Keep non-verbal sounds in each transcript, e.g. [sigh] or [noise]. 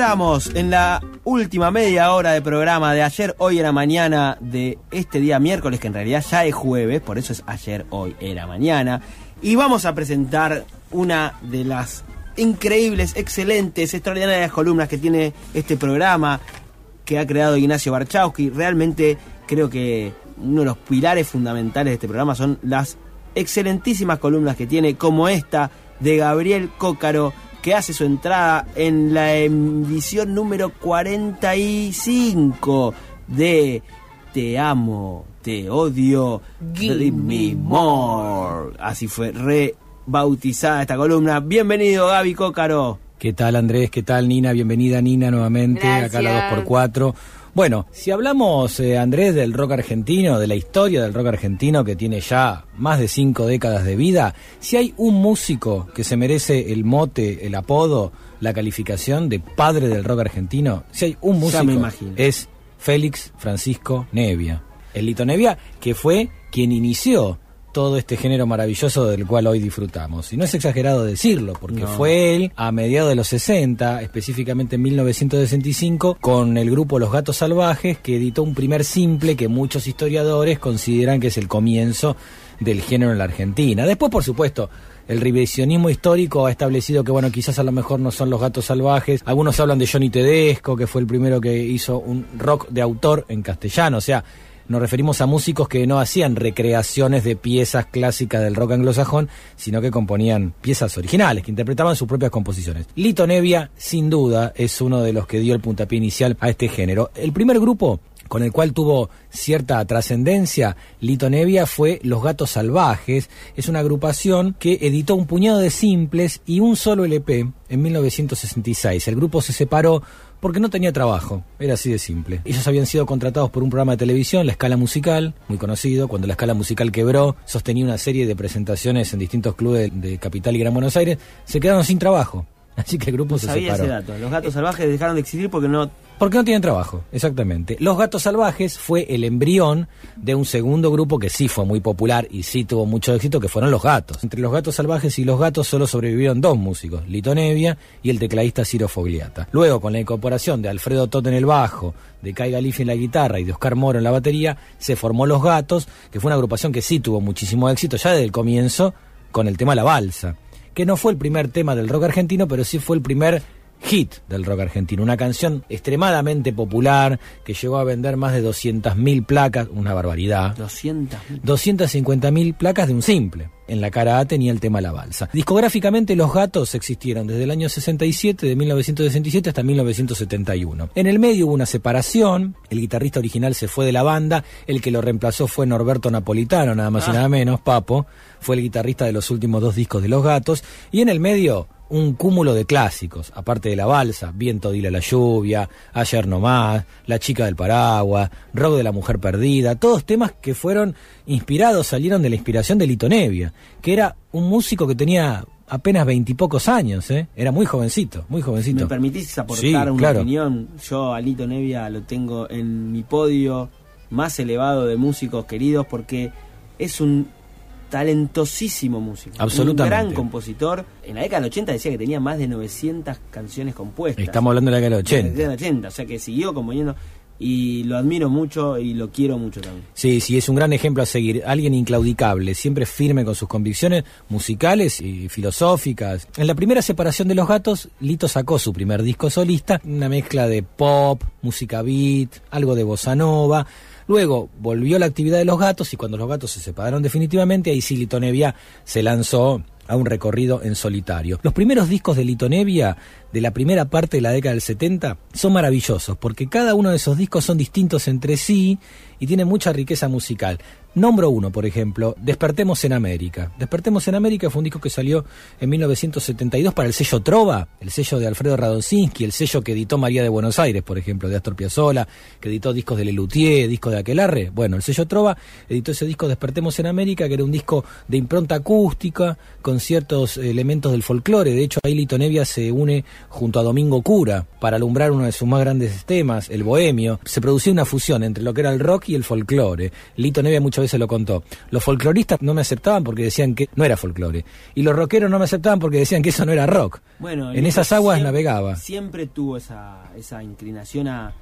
Y entramos en la última media hora de programa de ayer, hoy era mañana de este día miércoles, que en realidad ya es jueves, por eso es ayer, hoy era mañana. Y vamos a presentar una de las increíbles, excelentes, extraordinarias columnas que tiene este programa que ha creado Ignacio Barchowski. Realmente creo que uno de los pilares fundamentales de este programa son las excelentísimas columnas que tiene, como esta de Gabriel Cócaro, que hace su entrada en la edición número 45 de Te amo, te odio, give me more. Así fue rebautizada esta columna. Bienvenido, Gaby Cócaro. ¿Qué tal Andrés? ¿Qué tal Nina? Bienvenida Nina nuevamente acá a la 2x4. Bueno, si hablamos, eh, Andrés, del rock argentino, de la historia del rock argentino que tiene ya más de cinco décadas de vida, si hay un músico que se merece el mote, el apodo, la calificación de padre del rock argentino, si hay un músico, me es Félix Francisco Nevia. El Lito Nevia, que fue quien inició todo este género maravilloso del cual hoy disfrutamos. Y no es exagerado decirlo, porque No. fue él a mediados de los 60, específicamente en 1965, con el grupo Los Gatos Salvajes, que editó un primer simple que muchos historiadores consideran que es el comienzo del género en la Argentina. Después, por supuesto, el revisionismo histórico ha establecido que, bueno, quizás a lo mejor no son los gatos salvajes. Algunos hablan de Johnny Tedesco, que fue el primero que hizo un rock de autor en castellano. O sea, nos referimos a músicos que no hacían recreaciones de piezas clásicas del rock anglosajón, sino que componían piezas originales, que interpretaban sus propias composiciones. Lito Nevia, sin duda, es uno de los que dio el puntapié inicial a este género. El primer grupo con el cual tuvo cierta trascendencia Lito Nevia fue Los Gatos Salvajes. Es una agrupación que editó un puñado de simples y un solo LP en 1966. El grupo se separó porque no tenía trabajo, era así de simple. Ellos habían sido contratados por un programa de televisión, La Escala Musical, muy conocido. Cuando La Escala Musical quebró, sostenía una serie de presentaciones en distintos clubes de, de Capital y Gran Buenos Aires. Se quedaron sin trabajo. [laughs] Así que el grupo se Sabía separó. ese dato. Los gatos salvajes dejaron de existir porque no Porque no tienen trabajo, exactamente. Los Gatos Salvajes fue el embrión de un segundo grupo que sí fue muy popular y sí tuvo mucho éxito, que fueron Los Gatos. Entre Los Gatos Salvajes y Los Gatos solo sobrevivieron dos músicos, Lito Nevia y el tecladista Ciro Fogliata. Luego, con la incorporación de Alfredo Tot en el bajo, de Kai Galifi en la guitarra y de Oscar Moro en la batería, se formó Los Gatos, que fue una agrupación que sí tuvo muchísimo éxito ya desde el comienzo con el tema La Balsa, que no fue el primer tema del rock argentino, pero sí fue el primer hit del rock argentino, una canción extremadamente popular que llegó a vender más de 200.000 placas, una barbaridad. 200. 250.000 placas de un simple. En la cara A tenía el tema La Balsa. Discográficamente Los Gatos existieron desde el año 67, de 1967 hasta 1971. En el medio hubo una separación, el guitarrista original se fue de la banda, el que lo reemplazó fue Norberto Napolitano, nada más y nada menos, Papo, fue el guitarrista de los últimos dos discos de Los Gatos, y en el medio un cúmulo de clásicos, aparte de la balsa, Viento dile la lluvia, Ayer no más, La chica del paraguas, Rock de la mujer perdida, todos temas que fueron inspirados, salieron de la inspiración de Lito Nevia, que era un músico que tenía apenas veintipocos años, ¿eh? era muy jovencito, muy jovencito. ¿Me permitís aportar Sí, una claro. opinión? Yo a Lito Nevia lo tengo en mi podio más elevado de músicos queridos porque es un talentosísimo músico. Absolutamente. Un gran compositor. En la década del 80 decía que tenía más de 900 canciones compuestas. Estamos hablando de la década del De la 80. década del 80, o sea que siguió componiendo y lo admiro mucho y lo quiero mucho también. Sí, sí, es un gran ejemplo a seguir. Alguien inclaudicable, siempre firme con sus convicciones musicales y filosóficas. En la primera separación de los gatos, Lito sacó su primer disco solista, una mezcla de pop, música beat, algo de bossa nova. Luego volvió la actividad de los gatos y cuando los gatos se separaron definitivamente, ahí sí Lito Nevia se lanzó a un recorrido en solitario. Los primeros discos de Lito Nevia de la primera parte de la década del 70 son maravillosos porque cada uno de esos discos son distintos entre sí y tienen mucha riqueza musical. Nombro uno, por ejemplo, Despertemos en América. Despertemos en América fue un disco que salió en 1972 para el sello Trova, el sello de Alfredo Radonsinski, el sello que editó María de Buenos Aires, por ejemplo, de Astor Piazzolla, que editó discos de Lelutier, discos de Aquelarre. Bueno, el sello Trova editó ese disco Despertemos en América, que era un disco de impronta acústica, con ciertos elementos del folclore. De hecho, ahí Lito Nevia se une junto a Domingo Cura para alumbrar uno de sus más grandes temas, el bohemio. Se producía una fusión entre lo que era el rock y el folclore. Lito Nevia muchas veces lo contó. Los folcloristas no me aceptaban porque decían que no era folclore. Y los rockeros no me aceptaban porque decían que eso no era rock. Bueno, en esas aguas navegaba. Siempre tuvo esa, esa inclinación a,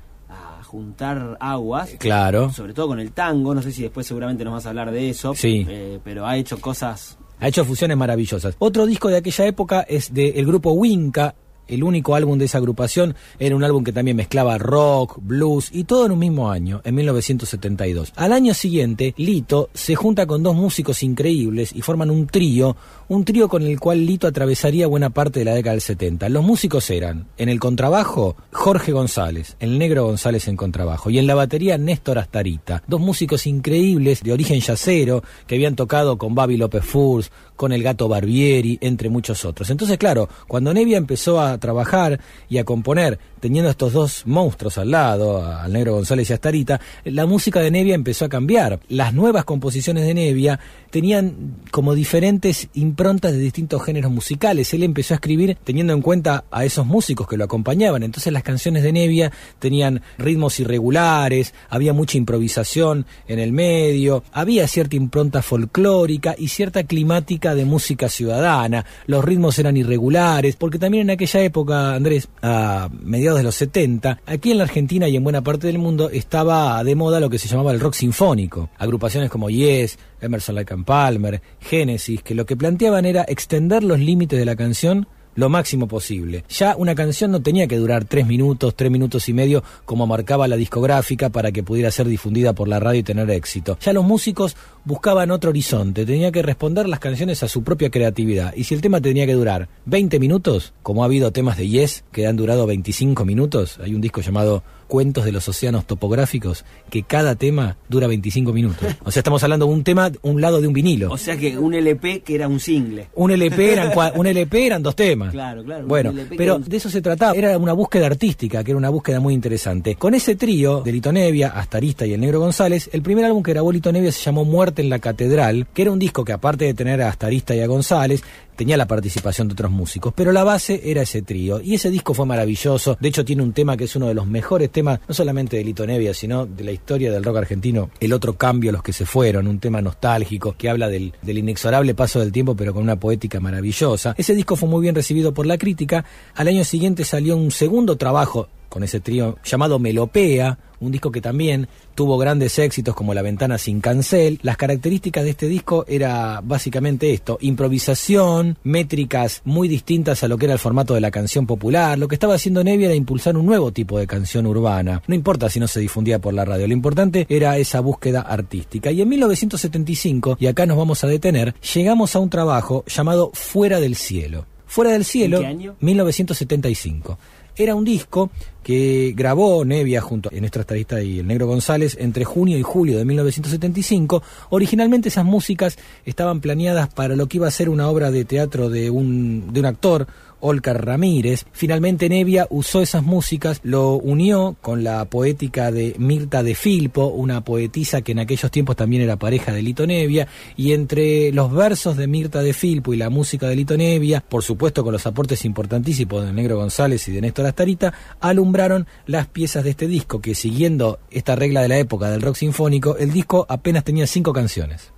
juntar aguas. Claro. Sobre todo con el tango. No sé si después seguramente nos vas a hablar de eso. Sí. Eh, pero ha hecho cosas ha hecho fusiones maravillosas. Otro disco de aquella época es del grupo Winca, el único álbum de esa agrupación era un álbum que también mezclaba rock, blues y todo en un mismo año, en 1972. Al año siguiente, Lito se junta con dos músicos increíbles y forman un trío, un trío con el cual Lito atravesaría buena parte de la década del 70. Los músicos eran, en el contrabajo, Jorge González, el negro González en contrabajo, y en la batería Néstor Astarita, dos músicos increíbles de origen yacero que habían tocado con Babi López Furs, con el gato Barbieri, entre muchos otros. Entonces, claro, cuando Nevia empezó a trabajar y a componer, teniendo estos dos monstruos al lado, al negro González y a Starita, la música de Nevia empezó a cambiar. Las nuevas composiciones de Nevia tenían como diferentes improntas de distintos géneros musicales. Él empezó a escribir teniendo en cuenta a esos músicos que lo acompañaban. Entonces las canciones de Nevia tenían ritmos irregulares, había mucha improvisación en el medio, había cierta impronta folclórica y cierta climática de música ciudadana. Los ritmos eran irregulares, porque también en aquella época, Andrés, a mediados de los 70, aquí en la Argentina y en buena parte del mundo estaba de moda lo que se llamaba el rock sinfónico. Agrupaciones como Yes, Emerson Lake and Palmer, Genesis, que lo que planteaban era extender los límites de la canción lo máximo posible. Ya una canción no tenía que durar tres minutos, tres minutos y medio, como marcaba la discográfica para que pudiera ser difundida por la radio y tener éxito. Ya los músicos buscaban otro horizonte, tenía que responder las canciones a su propia creatividad. Y si el tema tenía que durar 20 minutos, como ha habido temas de Yes que han durado 25 minutos, hay un disco llamado Cuentos de los Océanos Topográficos, que cada tema dura 25 minutos. O sea, estamos hablando de un tema, un lado de un vinilo. O sea que un LP que era un single. Un LP eran, un LP eran dos temas. Claro, claro. Bueno, pero de eso se trataba. Era una búsqueda artística, que era una búsqueda muy interesante. Con ese trío de Lito Nevia, Astarista y el Negro González, el primer álbum que grabó Lito Nevia se llamó Muerte en la Catedral, que era un disco que aparte de tener a Astarista y a González, tenía la participación de otros músicos, pero la base era ese trío. Y ese disco fue maravilloso. De hecho, tiene un tema que es uno de los mejores temas, no solamente de Lito Nevia, sino de la historia del rock argentino. El otro cambio, los que se fueron, un tema nostálgico que habla del, del inexorable paso del tiempo, pero con una poética maravillosa. Ese disco fue muy bien recibido por la crítica. Al año siguiente salió un segundo trabajo con ese trío llamado Melopea, un disco que también tuvo grandes éxitos como La Ventana sin Cancel. Las características de este disco era básicamente esto, improvisación, métricas muy distintas a lo que era el formato de la canción popular. Lo que estaba haciendo Nevia era impulsar un nuevo tipo de canción urbana. No importa si no se difundía por la radio, lo importante era esa búsqueda artística. Y en 1975, y acá nos vamos a detener, llegamos a un trabajo llamado Fuera del Cielo. Fuera del Cielo, ¿En qué año? 1975. Era un disco que grabó Nevia junto a Néstor Estadista y el Negro González entre junio y julio de 1975. Originalmente esas músicas estaban planeadas para lo que iba a ser una obra de teatro de un, de un actor, Olcar Ramírez. Finalmente Nevia usó esas músicas, lo unió con la poética de Mirta de Filpo, una poetisa que en aquellos tiempos también era pareja de Lito Nevia, y entre los versos de Mirta de Filpo y la música de Lito Nevia, por supuesto con los aportes importantísimos de Negro González y de Néstor Astarita, alumbraron las piezas de este disco, que siguiendo esta regla de la época del rock sinfónico, el disco apenas tenía cinco canciones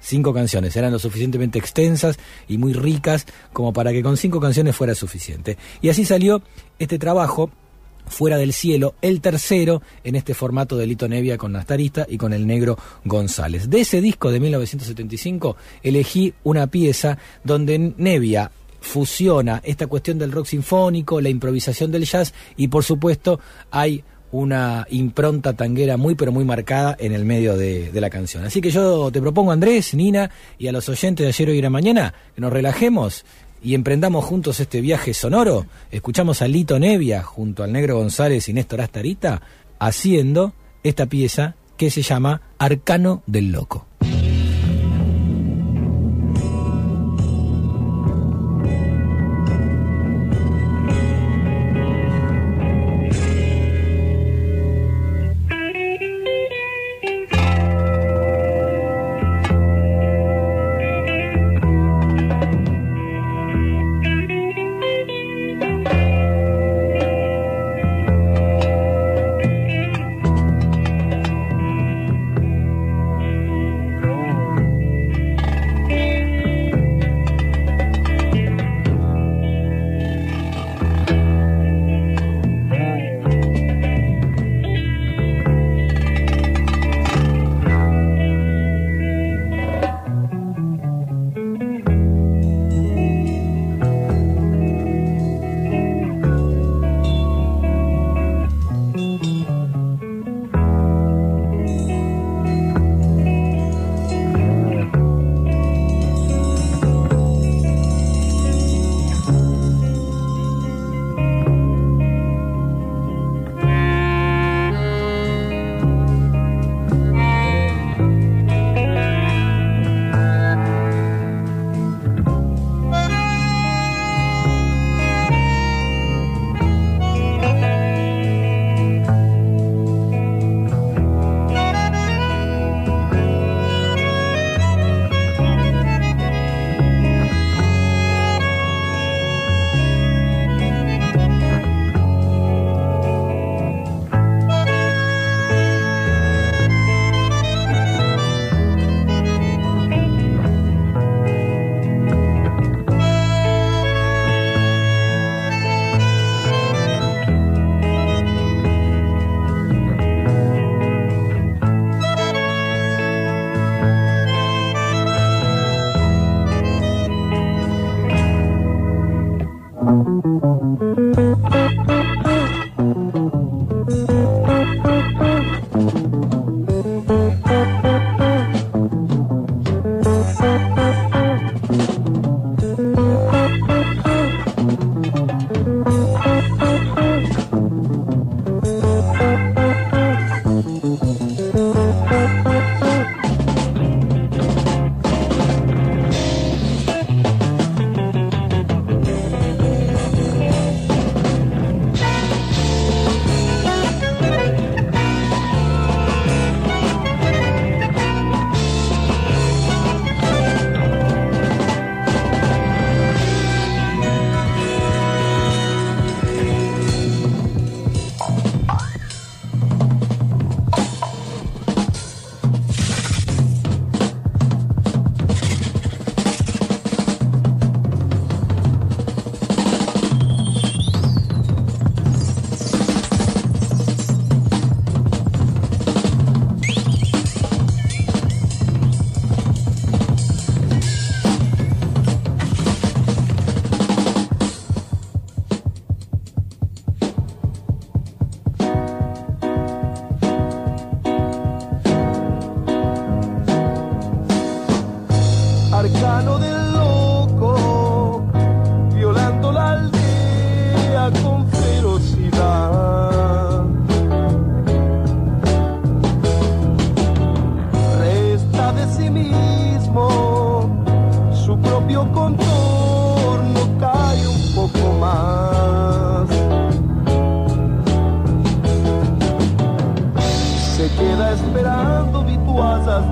cinco canciones. Eran lo suficientemente extensas y muy ricas como para que con cinco canciones fuera suficiente. Y así salió este trabajo. Fuera del cielo, el tercero en este formato de Lito Nevia con Nastarista y con el negro González. De ese disco de 1975 elegí una pieza donde Nevia fusiona esta cuestión del rock sinfónico, la improvisación del jazz y por supuesto hay una impronta tanguera muy pero muy marcada en el medio de, la canción. Así que yo te propongo, Andrés, Nina, y a los oyentes de ayer, hoy y la mañana, que nos relajemos y emprendamos juntos este viaje sonoro. Escuchamos a Lito Nevia junto al Negro González y Néstor Astarita haciendo esta pieza que se llama Arcano del Loco.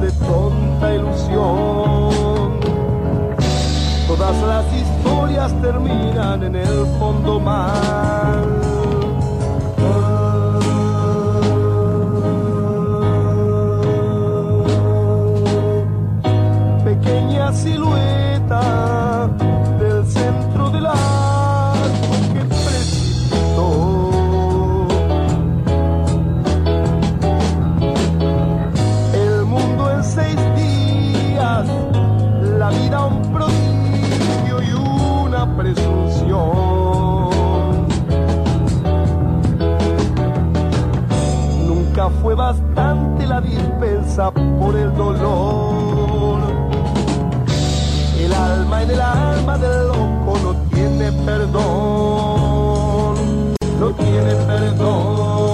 de tonta ilusión. Todas las historias terminan en el fondo mar. la vida un prodigio y una presunción. Nunca fue bastante la dispensa por el dolor. El alma en el alma del loco no tiene perdón, no tiene perdón.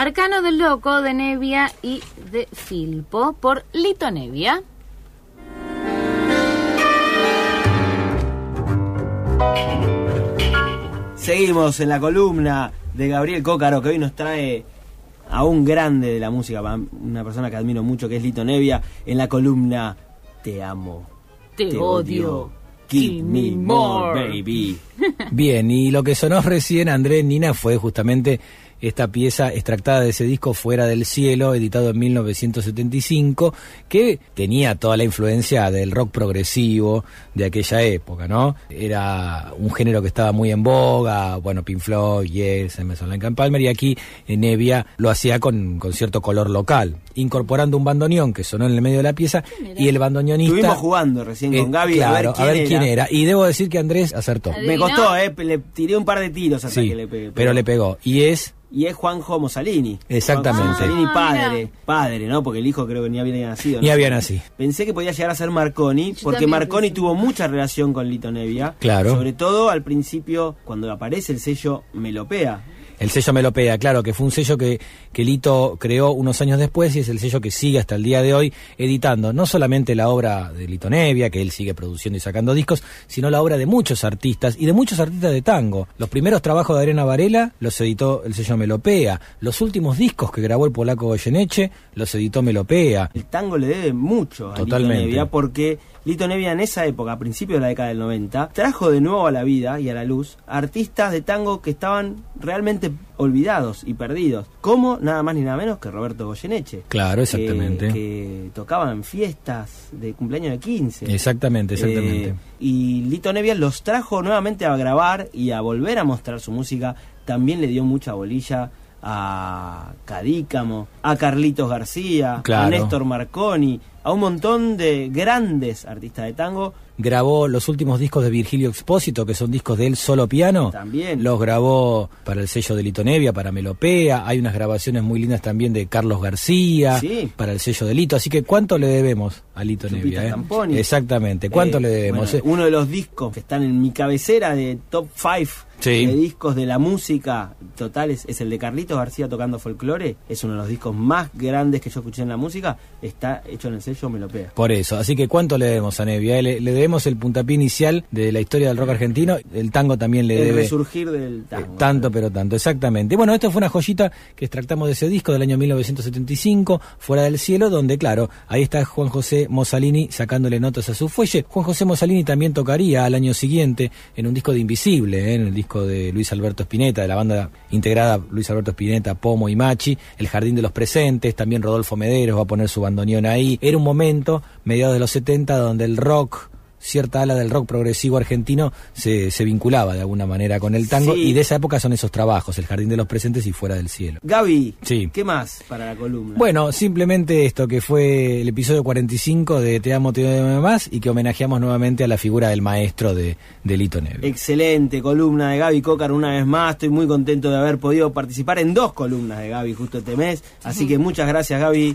Arcano del Loco de Nevia y de Filpo por Lito Nevia. Seguimos en la columna de Gabriel Cócaro que hoy nos trae a un grande de la música, una persona que admiro mucho que es Lito Nevia, en la columna Te amo. Te, odio. Give me more, baby. [laughs] [laughs] Bien, y lo que sonó recién, Andrés Nina, fue justamente esta pieza extractada de ese disco Fuera del Cielo, editado en 1975, que tenía toda la influencia del rock progresivo de aquella época, ¿no? Era un género que estaba muy en boga, bueno, Pink Floyd, Yes, Emerson Lake Palmer, y aquí en Nevia lo hacía con, con cierto color local, incorporando un bandoneón que sonó en el medio de la pieza, y el bandoneonista... Estuvimos jugando recién con eh, Gaby claro, a ver, quién, era. Y debo decir que Andrés acertó. Me costó, eh, le tiré un par de tiros hasta sí, que le pegué. Pero le pegó. Y es y es Juanjo Mussolini. Exactamente. Juanjo Mussolini Ah, padre, padre, ¿no? Porque el hijo creo que ni había nacido. Ni había nacido. Pensé que podía llegar a ser Marconi, porque Marconi pensé. tuvo mucha relación con Lito Nevia. Claro. Sobre todo al principio, cuando aparece el sello Melopea. El sello Melopea, claro, que fue un sello que, que Lito creó unos años después y es el sello que sigue hasta el día de hoy editando no solamente la obra de Lito Nevia, que él sigue produciendo y sacando discos, sino la obra de muchos artistas y de muchos artistas de tango. Los primeros trabajos de Arena Varela los editó el sello Melopea. Los últimos discos que grabó el polaco Goyeneche los editó Melopea. El tango le debe mucho a Totalmente. Lito Nevia, porque Lito Nevia en esa época, a principios de la década del 90, trajo de nuevo a la vida y a la luz artistas de tango que estaban realmente olvidados y perdidos, como nada más ni nada menos que Roberto Goyeneche. Claro, exactamente. Que, que tocaba en fiestas de cumpleaños de 15. Exactamente, exactamente. Eh, y Lito Nevia los trajo nuevamente a grabar y a volver a mostrar su música. También le dio mucha bolilla a Cadícamo, a Carlitos García, Claro. a Néstor Marconi, a un montón de grandes artistas de tango. Grabó los últimos discos de Virgilio Expósito, que son discos de él solo piano. También. Los grabó para el sello de Lito Nevia, para Melopea. Hay unas grabaciones muy lindas también de Carlos García, Sí. para el sello de Lito. Así que, ¿cuánto le debemos a Lito Lupita Nevia? eh? Exactamente. ¿Cuánto Eh, le debemos? bueno, eh? uno de los discos que están en mi cabecera de top 5 Sí. de discos de la música totales es el de Carlitos García tocando folclore. Es uno de los discos más grandes que yo escuché en la música. Está hecho en el sello Melopea. Por eso, así que ¿cuánto le debemos a Nevia? Eh, Le, le debemos el puntapié inicial de la historia del rock argentino, el tango también le El debe resurgir del eh, tango. tanto pero tanto, exactamente. Bueno, esto fue una joyita que extractamos de ese disco del año 1975, Fuera del Cielo, donde claro, ahí está Juan José Mosalini sacándole notas a su fuelle. Juan José Mosalini también tocaría al año siguiente en un disco de Invisible, eh, en el disco de Luis Alberto Spinetta, de la banda integrada Luis Alberto Spinetta, Pomo y Machi, El Jardín de los Presentes, también Rodolfo Mederos va a poner su bandoneón ahí. Era un momento, mediados de los 70, donde el rock cierta ala del rock progresivo argentino se, se vinculaba de alguna manera con el tango Sí. y de esa época son esos trabajos, El Jardín de los Presentes y Fuera del Cielo. Gaby, Sí. ¿qué más para la columna? Bueno, simplemente esto que fue el episodio 45 de Te amo, te amo más y que homenajeamos nuevamente a la figura del maestro de, de Lito Neves. Excelente columna de Gaby Cocar una vez más. Estoy muy contento de haber podido participar en dos columnas de Gaby justo este mes. Así que muchas gracias Gaby.